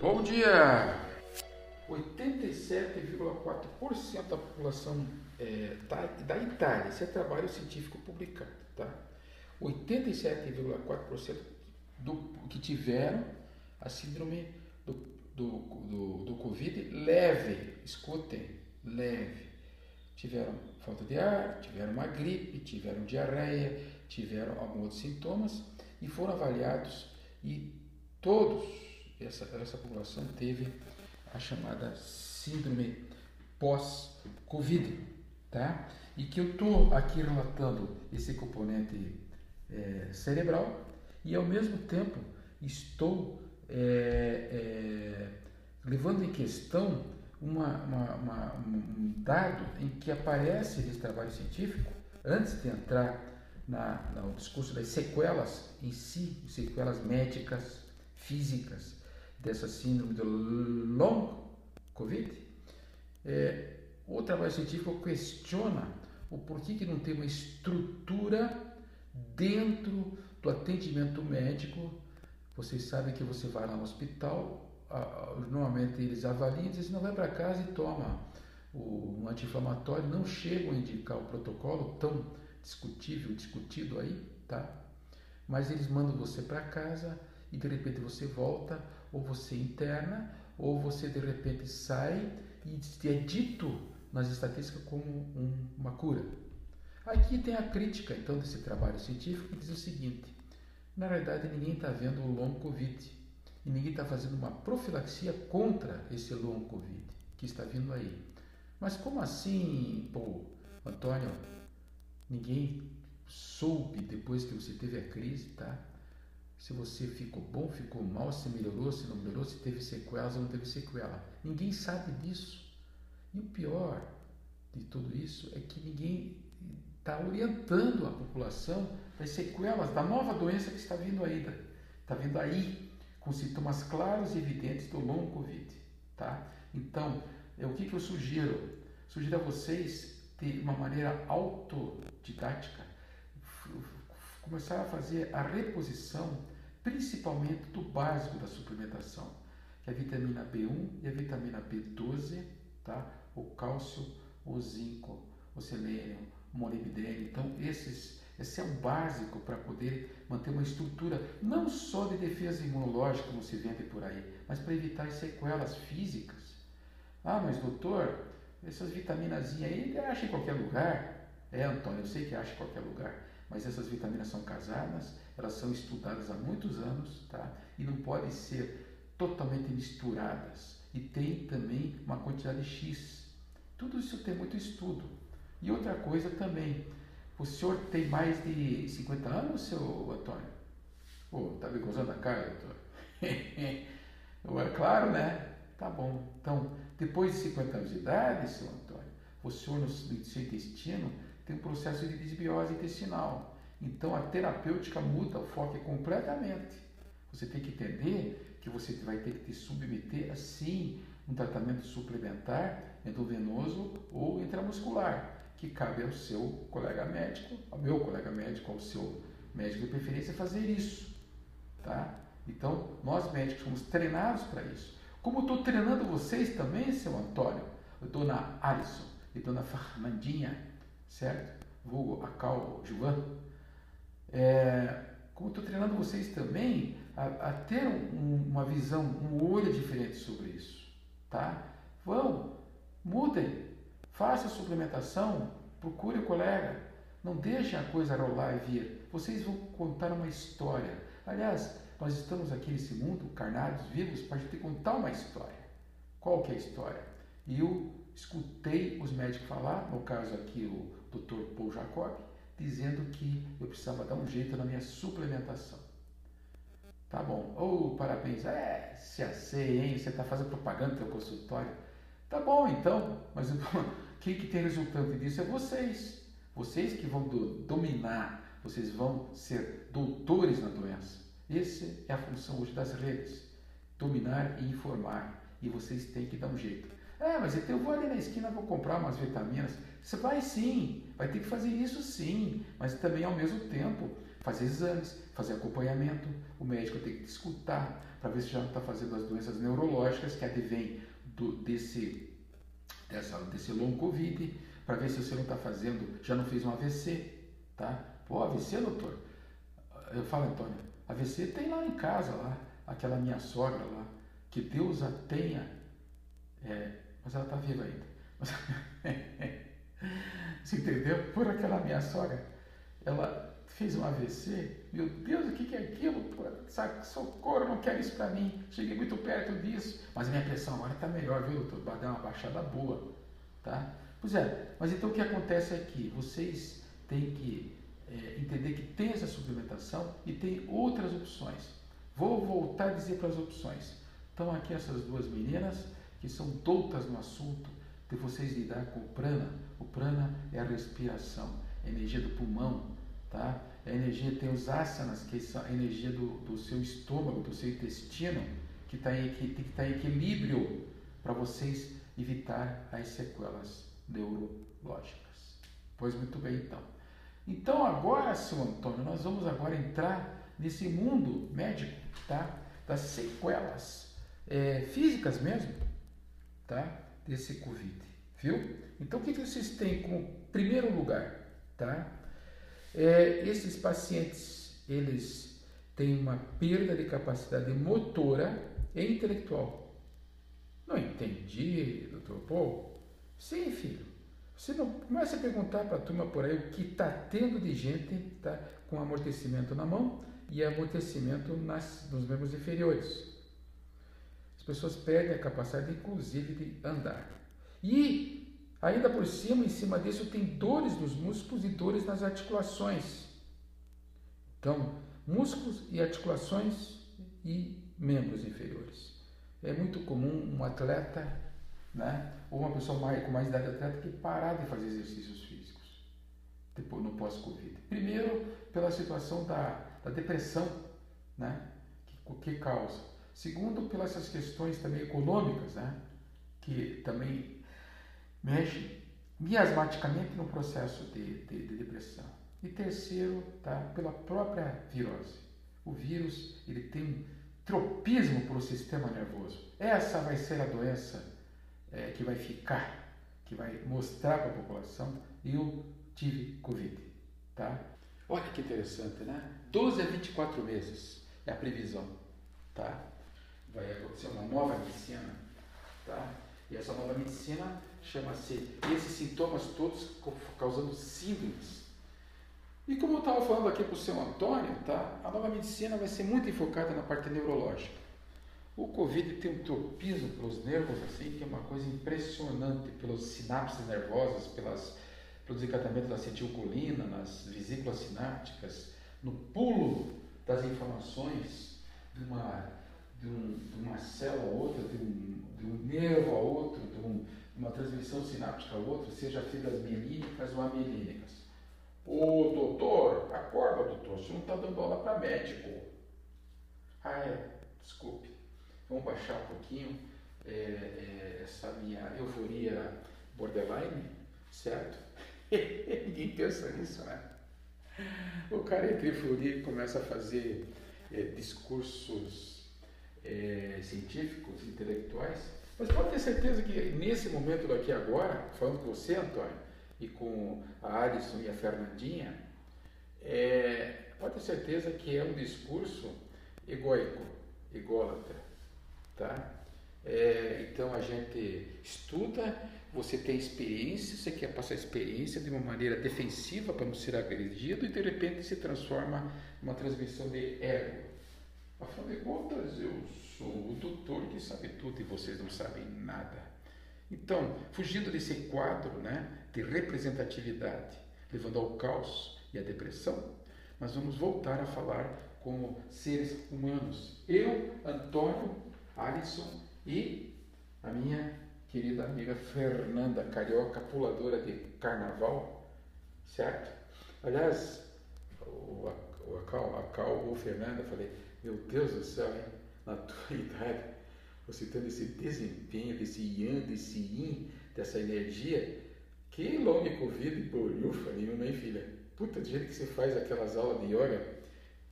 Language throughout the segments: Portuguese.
Bom dia! 87,4% da população é, da, da Itália, isso é trabalho científico publicado, tá? 87,4% do que tiveram a síndrome do, do, do, do Covid leve, escutem, leve. Tiveram falta de ar, tiveram uma gripe, tiveram diarreia, tiveram alguns outros sintomas e foram avaliados e todos, essa, essa população teve a chamada síndrome pós-Covid, tá? E que eu estou aqui relatando esse componente é, cerebral e ao mesmo tempo estou é, é, levando em questão uma, uma, uma, um dado em que aparece nesse trabalho científico, antes de entrar na, no discurso das sequelas em si, sequelas médicas, físicas dessa síndrome do long COVID, é, o trabalho científico questiona o porquê que não tem uma estrutura dentro do atendimento médico. Vocês sabem que você vai lá no hospital, normalmente eles avaliam e dizem, não vai para casa e toma um anti-inflamatório, não chegam a indicar o protocolo tão discutível, discutido aí, tá? Mas eles mandam você para casa e de repente você volta, ou você interna, ou você de repente sai e é dito nas estatísticas como um, uma cura. Aqui tem a crítica então desse trabalho científico que diz o seguinte: na realidade ninguém está vendo o long covid e ninguém está fazendo uma profilaxia contra esse long covid que está vindo aí. Mas como assim, pô, Antônio? Ninguém soube depois que você teve a crise, tá? Se você ficou bom, ficou mal, se melhorou, se não melhorou, se teve sequelas ou não teve sequela. Ninguém sabe disso. E o pior de tudo isso é que ninguém está orientando a população das sequelas da nova doença que está vindo aí, está vindo aí com sintomas claros e evidentes do longo Covid, tá? Então, é o que, que eu sugiro? Sugiro a vocês de uma maneira autodidática, começar a fazer a reposição, principalmente do básico da suplementação, que é a vitamina B1 e a vitamina B12, tá? o cálcio, o zinco, o selênio, o molibdênio. Então, esses, esse é o básico para poder manter uma estrutura não só de defesa imunológica, como se vende por aí, mas para evitar sequelas físicas. Ah, mas doutor, essas vitaminas aí acha em qualquer lugar. É, Antônio, eu sei que acha em qualquer lugar. Mas essas vitaminas são casadas, elas são estudadas há muitos anos, tá? E não podem ser totalmente misturadas. E tem também uma quantidade X. Tudo isso tem muito estudo. E outra coisa também, o senhor tem mais de 50 anos, seu Antônio? Pô, tá me gozando a cara, doutor? é claro, né? Tá bom. Então, depois de 50 anos de idade, seu Antônio, o senhor no seu intestino tem um processo de desbiose intestinal. Então a terapêutica muda, o foco completamente. Você tem que entender que você vai ter que te submeter assim um tratamento suplementar endovenoso ou intramuscular, que cabe ao seu colega médico, ao meu colega médico, ao seu médico de preferência fazer isso, tá? Então, nós médicos somos treinados para isso. Como estou treinando vocês também, seu Antônio, dona Alisson e dona Fernandinha, certo? Vulgo a Cal Joan. É, como estou treinando vocês também a, a ter um, uma visão, um olho diferente sobre isso, tá? Vão, mudem, faça a suplementação, procure o colega, não deixem a coisa rolar e vir. Vocês vão contar uma história. Aliás, nós estamos aqui nesse mundo, carnados, vivos, para a gente contar uma história. Qual que é a história? E eu escutei os médicos falar, no caso aqui o Dr. Paul Jacob, dizendo que eu precisava dar um jeito na minha suplementação. Tá bom. Oh, parabéns. É, se sei, hein? Você está fazendo propaganda no seu consultório. Tá bom, então. Mas quem que tem resultante disso é vocês. Vocês que vão do, dominar, vocês vão ser doutores na doença. Essa é a função hoje das redes: dominar e informar. E vocês têm que dar um jeito. É, mas eu vou ali na esquina, vou comprar umas vitaminas. Você vai sim, vai ter que fazer isso sim, mas também ao mesmo tempo fazer exames, fazer acompanhamento, o médico tem que escutar para ver se já não está fazendo as doenças neurológicas que advêm do, desse, dessa, desse long Covid, para ver se você não está fazendo, já não fez um AVC, tá? Pô, AVC, doutor? Eu falo, Antônio, AVC tem lá em casa, lá, aquela minha sogra lá, que Deus a tenha, é, mas ela está viva ainda. Você entendeu? Por aquela minha sogra, ela fez um AVC, meu Deus, o que é aquilo? Socorro, não quero isso para mim. Cheguei muito perto disso, mas a minha pressão agora está melhor, viu, doutor? Vai dar uma baixada boa, tá? Pois é, mas então o que acontece aqui? Vocês têm que é, entender que tem essa suplementação e tem outras opções. Vou voltar a dizer para as opções. Estão aqui essas duas meninas que são doutas no assunto de vocês lidar com o prana. O prana é a respiração, a energia do pulmão, tá? A energia tem os asanas, que são a energia do, do seu estômago, do seu intestino, que, tá em, que tem que estar em equilíbrio para vocês evitar as sequelas neurológicas. Pois muito bem, então. Então agora, seu Antônio, nós vamos agora entrar nesse mundo médico, tá? Das sequelas é, físicas mesmo, tá? Desse Covid, viu? Então o que, que vocês têm como primeiro lugar, tá? É, esses pacientes, eles têm uma perda de capacidade motora e intelectual. Não entendi, doutor Paul? Sim, filho. Você não começa a perguntar para a turma por aí o que está tendo de gente tá, com amortecimento na mão e amortecimento nas, nos membros inferiores. As pessoas perdem a capacidade, inclusive, de andar. E, ainda por cima, em cima disso, tem dores nos músculos e dores nas articulações. Então, músculos e articulações e membros inferiores. É muito comum um atleta né? ou uma pessoa mais, com mais idade atleta que parar de fazer exercícios físicos depois no pós-Covid. Primeiro, pela situação da, da depressão né? que, que causa. Segundo, pelas essas questões também econômicas, né? que também mexem miasmaticamente no processo de, de, de depressão. E terceiro, tá? pela própria virose. O vírus ele tem um tropismo para o sistema nervoso. Essa vai ser a doença é, que vai ficar, que vai mostrar para a população, eu tive Covid. Tá? Olha que interessante, né? 12 a 24 meses é a previsão. Tá? Vai acontecer uma nova medicina. Tá? E essa nova medicina chama-se esses sintomas todos causando síndromes. E como eu estava falando aqui para o seu Antônio, tá? a nova medicina vai ser muito enfocada na parte neurológica. O Covid tem um tropismo pelos nervos, assim, que é uma coisa impressionante, pelas sinapses nervosas, pelas, pelo desencadeamento da acetilcolina, nas vesículas sinápticas, no pulo das informações de uma, de, um, de uma célula a outra, de um, de um nervo a outro, de, um, uma transmissão sináptica a outra, seja fibras mielínicas ou amielínicas. Ô doutor, acorda doutor, você não está dando aula para médico. Ah, é, desculpe. Vamos baixar um pouquinho é, é, essa minha euforia borderline, certo? Ninguém pensa nisso, né? O cara entra em euforia e começa a fazer é, discursos é, científicos, intelectuais, mas pode ter certeza que nesse momento daqui agora, falando com você, Antônio, e com a Alisson e a Fernandinha, é, pode ter certeza que é um discurso egoico, ególatra, Tá? É, então a gente estuda, você tem experiência, você quer passar experiência de uma maneira defensiva para não ser agredido e de repente se transforma numa transmissão de ego. Afinal de contas, eu sou o doutor que sabe tudo e vocês não sabem nada. Então, fugindo desse quadro né, de representatividade, levando ao caos e à depressão, nós vamos voltar a falar como seres humanos. Eu, Antônio, Alisson e a minha querida amiga Fernanda Carioca, puladora de carnaval, certo? Aliás, o, o, a, Cal, a Cal ou Fernanda, falei, meu Deus do céu, hein? na tua idade, você tendo esse desempenho, desse yang, desse yin, dessa energia, que long Covid bolhufa nenhuma, hein, filha? Puta, do jeito que você faz aquelas aulas de yoga,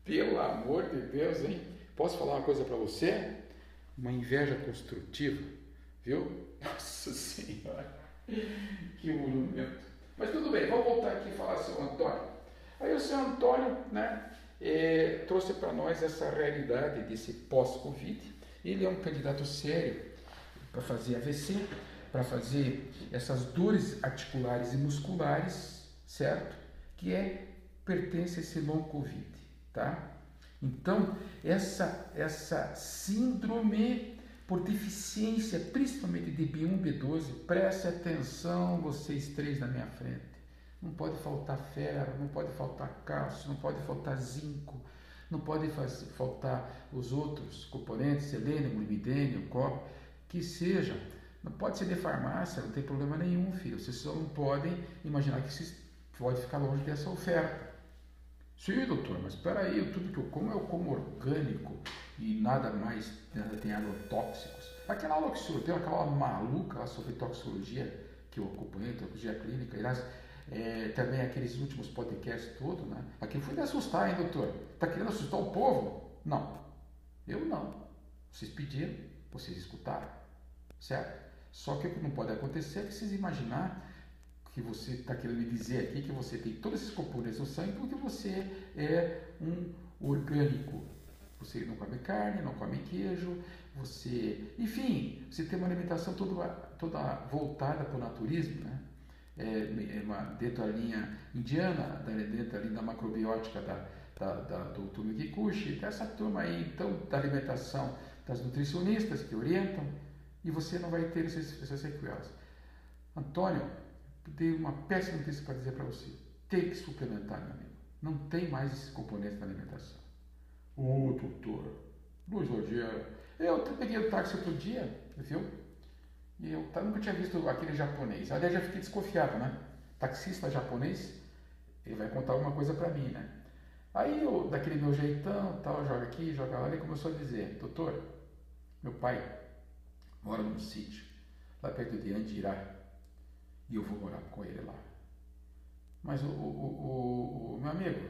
Pelo amor de Deus, hein? Posso falar uma coisa para você? Uma inveja construtiva, viu? Nossa Senhora, que monumento. Mas tudo bem, vamos voltar aqui e falar seu Antônio. Aí o seu Antônio, né, é, trouxe para nós essa realidade desse pós-Covid. Ele é um candidato sério para fazer AVC, para fazer essas dores articulares e musculares, certo? Que é pertence a esse long Covid, tá? Então, essa, essa síndrome por deficiência, principalmente de B1, B12, preste atenção, vocês três na minha frente. Não pode faltar ferro, não pode faltar cálcio, não pode faltar zinco, não pode faltar os outros componentes, selênio, molibdênio, cobre, que seja. Não pode ser de farmácia, não tem problema nenhum, filho. Vocês só não podem imaginar que vocês pode ficar longe dessa oferta. Sim, doutor, mas espera aí, tudo que eu como eu como orgânico e nada mais nada tem agrotóxicos. Aquela aula que tem aquela maluca lá sobre toxicologia que eu acompanhei, toxicologia clínica, aliás, é, também aqueles últimos podcasts todos, né? Aquilo foi de assustar, hein, doutor? Tá querendo assustar o povo? Não, eu não. Vocês pediram, vocês escutaram, certo? Só que o que não pode acontecer é que vocês imaginar que você está querendo me dizer aqui que você tem todos esses componentes no sangue porque você é um orgânico. Você não come carne, não come queijo, você, enfim, você tem uma alimentação toda, toda voltada para o naturismo, né? É, é uma, dentro da linha indiana, dentro da da macrobiótica da, da, da, do Tumi Kikuchi, dessa turma aí, então, da alimentação das nutricionistas que orientam, e você não vai ter essas, sequelas. Antônio, dei uma péssima notícia para dizer para você. Tem que suplementar, meu amigo. Não tem mais esses componentes na alimentação. Ô, oh, doutor, Luiz Rogério, eu peguei o táxi outro dia, viu? E eu nunca tinha visto aquele japonês. Aliás, já fiquei desconfiado, né? Taxista japonês, ele vai contar alguma coisa para mim, né? Aí eu, daquele meu jeitão, tal, joga aqui, joga lá, ele começou a dizer, doutor, meu pai mora num sítio, lá perto de Andirá, e eu vou morar com ele lá. Mas o, o, o, o meu amigo,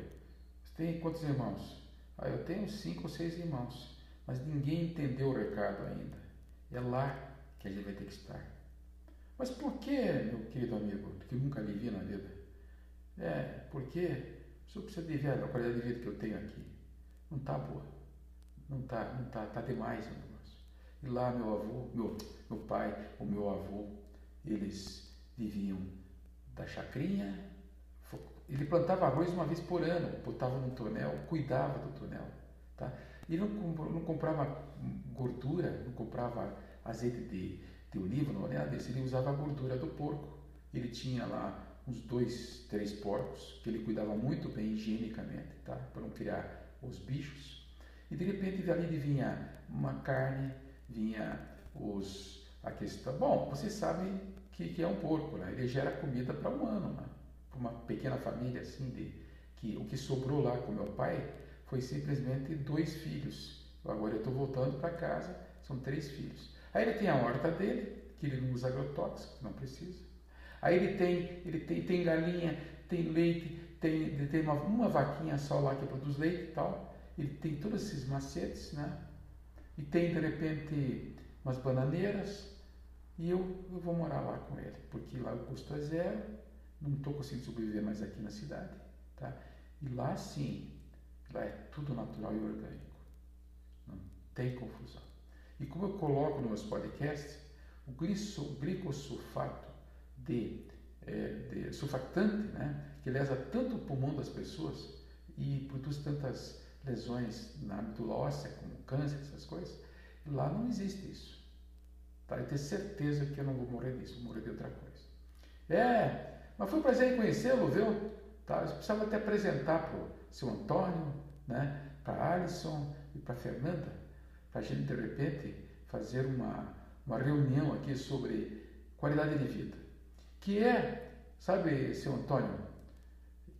você tem quantos irmãos? Ah, eu tenho cinco ou seis irmãos, mas ninguém entendeu o recado ainda. É lá que a gente vai ter que estar. Mas por que, meu querido amigo, que nunca lhe vi na vida? É, porque o senhor precisa de ver a qualidade de vida que eu tenho aqui. Não está boa. Não está, não tá, tá demais o negócio. E lá meu avô, meu, meu pai, o meu avô, eles viviam da chacrinha. Ele plantava arroz uma vez por ano, botava no tonel, cuidava do tonel. Tá? Ele não, não comprava gordura, não comprava azeite de, de oliva, nada disso. Ele usava a gordura do porco. Ele tinha lá uns dois, três porcos que ele cuidava muito bem higienicamente, tá? para não criar os bichos. E de repente ali vinha uma carne, vinha os a questão. Bom, vocês sabem que, que é um porco, né? ele gera comida para um ano, né? para uma pequena família assim, de, que o que sobrou lá com meu pai foi simplesmente dois filhos. Agora eu estou voltando para casa, são três filhos. Aí ele tem a horta dele, que ele não usa agrotóxico, não precisa. Aí ele tem, ele tem, tem galinha, tem leite, tem, tem uma, uma vaquinha só lá que produz leite e tal. Ele tem todos esses macetes, né? E tem de repente umas bananeiras, e eu, eu vou morar lá com ele, porque lá o custo é zero, não estou conseguindo sobreviver mais aqui na cidade. Tá? E lá sim, lá é tudo natural e orgânico. Não tem confusão. E como eu coloco nos meus podcasts, o glicosulfato de, é, de sulfatante, né, que lesa tanto o pulmão das pessoas e produz tantas lesões na medula óssea, como câncer, essas coisas, lá não existe isso. Para eu ter certeza que eu não vou morrer disso, vou morrer de outra coisa. É, mas foi um prazer em conhecê-lo, viu? Tá, eu precisava até apresentar para o seu Antônio, né? para Alisson e para Fernanda, a gente de repente fazer uma, uma reunião aqui sobre qualidade de vida. Que é, sabe, seu Antônio,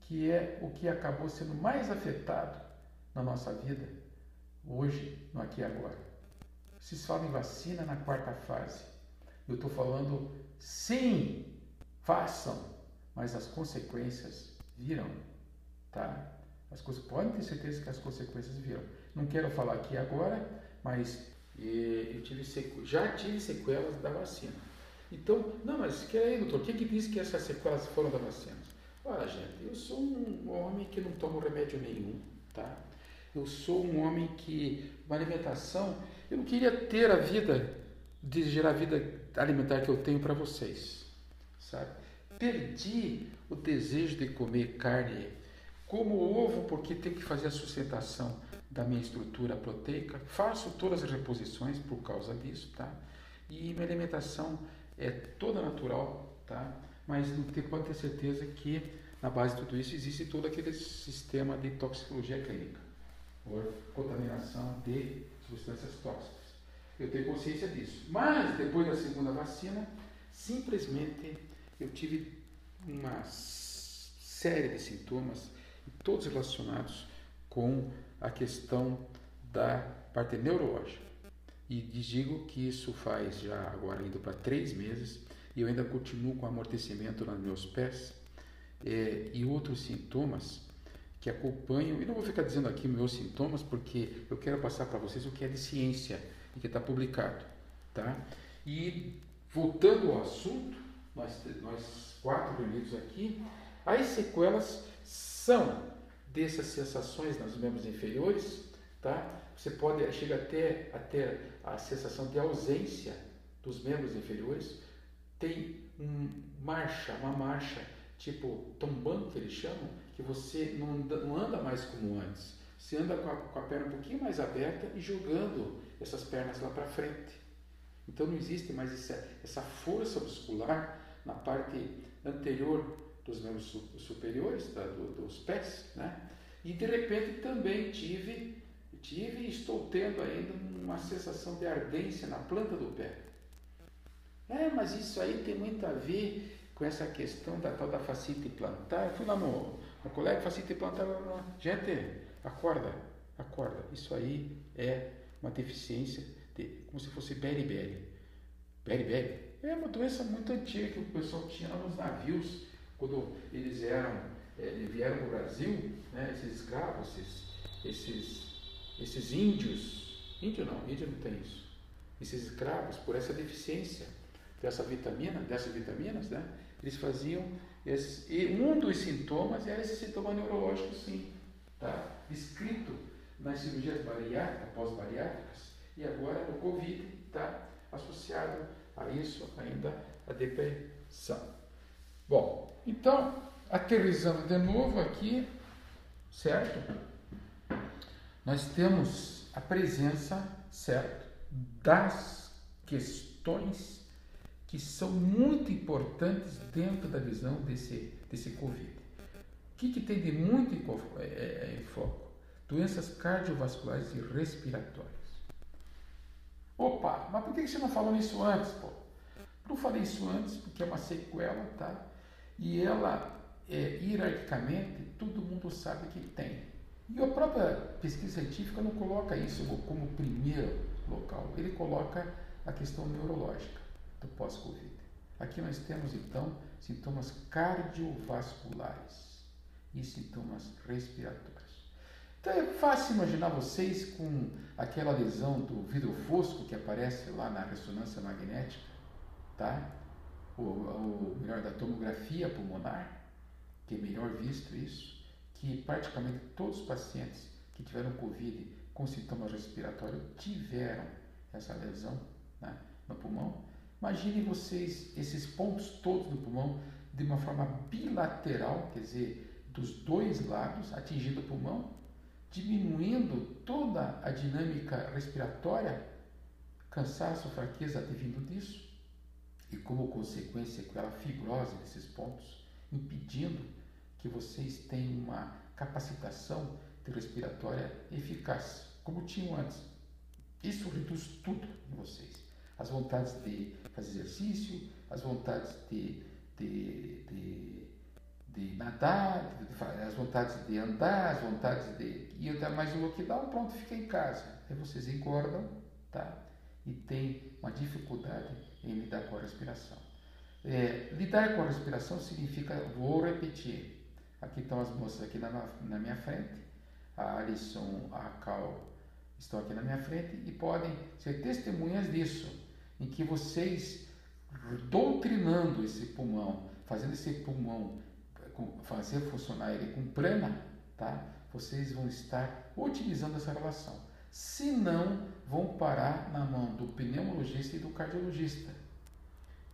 que é o que acabou sendo mais afetado na nossa vida hoje, no aqui e agora. Vocês falam em vacina na quarta fase. Eu estou falando sim, façam, mas as consequências virão, tá? As coisas podem ter certeza que as consequências virão. Não quero falar aqui agora, mas eh, eu tive já tive sequelas da vacina. Então, não, mas que aí, doutor, quem que disse que essas sequelas foram da vacina? Olha, gente, eu sou um homem que não toma remédio nenhum, tá? Eu sou um homem que, uma alimentação, eu não queria ter a vida, de gerar a vida alimentar que eu tenho para vocês, sabe? Perdi o desejo de comer carne, como ovo, porque tenho que fazer a sustentação da minha estrutura proteica, faço todas as reposições por causa disso, tá? E minha alimentação é toda natural, tá? Mas ter, pode ter certeza que na base de tudo isso existe todo aquele sistema de toxicologia clínica, por contaminação de substâncias tóxicas. Eu tenho consciência disso. Mas depois da segunda vacina, simplesmente eu tive uma série de sintomas, todos relacionados com a questão da parte neurológica. E digo que isso faz já agora indo para três meses e eu ainda continuo com amortecimento nos meus pés é, e outros sintomas que acompanham. E não vou ficar dizendo aqui meus sintomas porque eu quero passar para vocês o que é de ciência e que está publicado, tá? E voltando ao assunto, nós, nós quatro reunidos aqui, as sequelas são dessas sensações nos membros inferiores, tá? Você pode chega até a a sensação de ausência dos membros inferiores. Tem um marcha, uma marcha tipo tombando que eles chamam, que você não anda, não anda mais como antes. Você anda com a, com a perna um pouquinho mais aberta e jogando essas pernas lá para frente. Então não existe mais essa, essa força muscular na parte anterior dos membros superiores, da, do, dos pés, né? E de repente também tive, tive e estou tendo ainda uma sensação de ardência na planta do pé. É, mas isso aí tem muito a ver com essa questão da tal da facite plantar. Eu fui lá no, no colega facite plantar, gente, acorda, acorda. Isso aí é uma deficiência, de, como se fosse beriberi. Beriberi é uma doença muito antiga que o pessoal tinha nos navios quando eles eram, é, vieram para o Brasil, né, esses escravos, esses, esses, esses índios, índio não, índio não tem isso, esses escravos, por essa deficiência dessa vitamina, dessas vitaminas, né, eles faziam, e um dos sintomas era esse sintoma neurológico, sim, tá, escrito nas cirurgias bariátricas, pós-bariátricas, e agora no Covid está associado a isso ainda a depressão. Bom, então, aterrizando de novo aqui, certo? Nós temos a presença, certo, das questões que são muito importantes dentro da visão desse, desse Covid. O que, que tem de muito em, é, é, em foco? Doenças cardiovasculares e respiratórias. Opa, mas por que você não falou nisso antes, pô? Não falei isso antes porque é uma sequela, tá? E ela, é, hierarquicamente, todo mundo sabe que tem. E a própria pesquisa científica não coloca isso como primeiro local, ele coloca a questão neurológica do pós-Covid. Aqui nós temos então sintomas cardiovasculares e sintomas respiratórios. Então é fácil imaginar vocês com aquela lesão do vidro fosco que aparece lá na ressonância magnética, tá? O, melhor, da tomografia pulmonar, que é melhor visto isso, que praticamente todos os pacientes que tiveram Covid com sintomas respiratórios tiveram essa lesão né, no pulmão. Imaginem vocês esses pontos todos no pulmão de uma forma bilateral, quer dizer, dos dois lados, atingindo o pulmão, diminuindo toda a dinâmica respiratória, cansaço, fraqueza advindo disso, e como consequência com ela fibrose nesses pontos, impedindo que vocês tenham uma capacitação respiratória eficaz, como tinham antes. Isso reduz tudo em vocês. As vontades de fazer exercício, as vontades de, de, de, de nadar, as vontades de andar, as vontades de ir mais no lockdown, pronto, fica em casa. Aí vocês engordam, tá? E tem uma dificuldade em lidar com a respiração. É, lidar com a respiração significa, vou repetir, Aqui estão as moças aqui na, na minha frente. A Alison, a Cal estão aqui na minha frente e podem ser testemunhas disso, em que vocês doutrinando esse pulmão, fazendo esse pulmão fazer funcionar ele com prana, tá? Vocês vão estar utilizando essa relação. Se não, vão parar na mão do pneumologista e do cardiologista.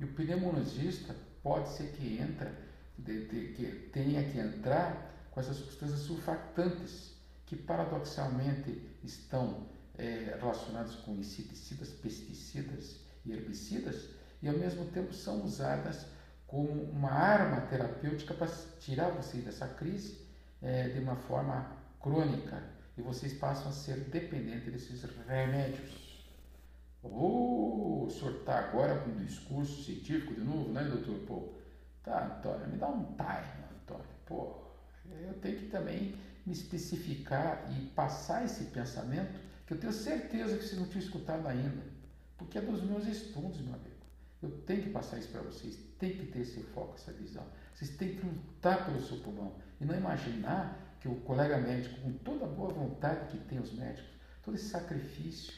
E o pneumologista pode ser que entra, de, de, que tenha que entrar com essas substâncias surfactantes, que paradoxalmente estão é, relacionadas com inseticidas, pesticidas e herbicidas, e ao mesmo tempo são usadas como uma arma terapêutica para tirar vocês dessa crise é, de uma forma crônica e vocês passam a ser dependentes desses remédios. Oh, o senhor está agora com um discurso científico de novo, né, doutor? Pô, tá, Antônio, me dá um time, Antônio. Pô, eu tenho que também me especificar e passar esse pensamento que eu tenho certeza que vocês não tinham escutado ainda, porque é dos meus estudos, meu amigo. Eu tenho que passar isso para vocês, tem que ter esse foco, essa visão. Vocês têm que lutar pelo seu pulmão e não imaginar que o colega médico, com toda a boa vontade que tem os médicos, todo esse sacrifício,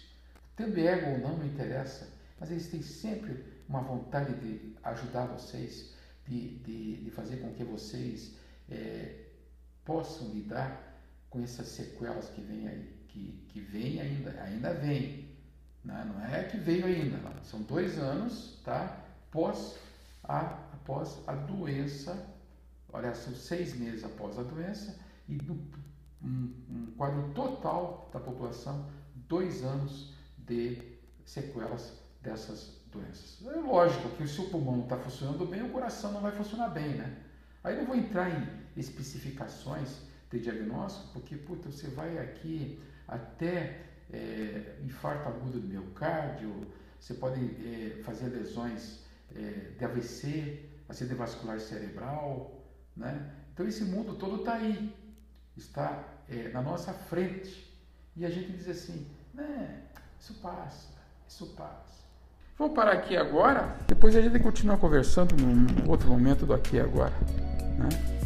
tendo ego ou não, não interessa, mas eles têm sempre uma vontade de ajudar vocês, de, de, de fazer com que vocês é, possam lidar com essas sequelas que vêm aí que, que vem ainda, ainda vem. Né? Não é que veio ainda, não. são dois anos tá? após, a, após a doença, olha, são seis meses após a doença, e do, um, um quadro total da população, dois anos de sequelas dessas doenças. É lógico que se o pulmão está funcionando bem, o coração não vai funcionar bem, né? Aí não vou entrar em especificações de diagnóstico, porque puta, você vai aqui até é, infarto agudo do miocárdio, você pode é, fazer lesões é, de AVC, acidente vascular cerebral, né? Então esse mundo todo está aí, está é, na nossa frente. E a gente diz assim, né, isso passa, isso passa. Vou parar aqui agora, depois a gente continua conversando num outro momento do aqui e agora. Né?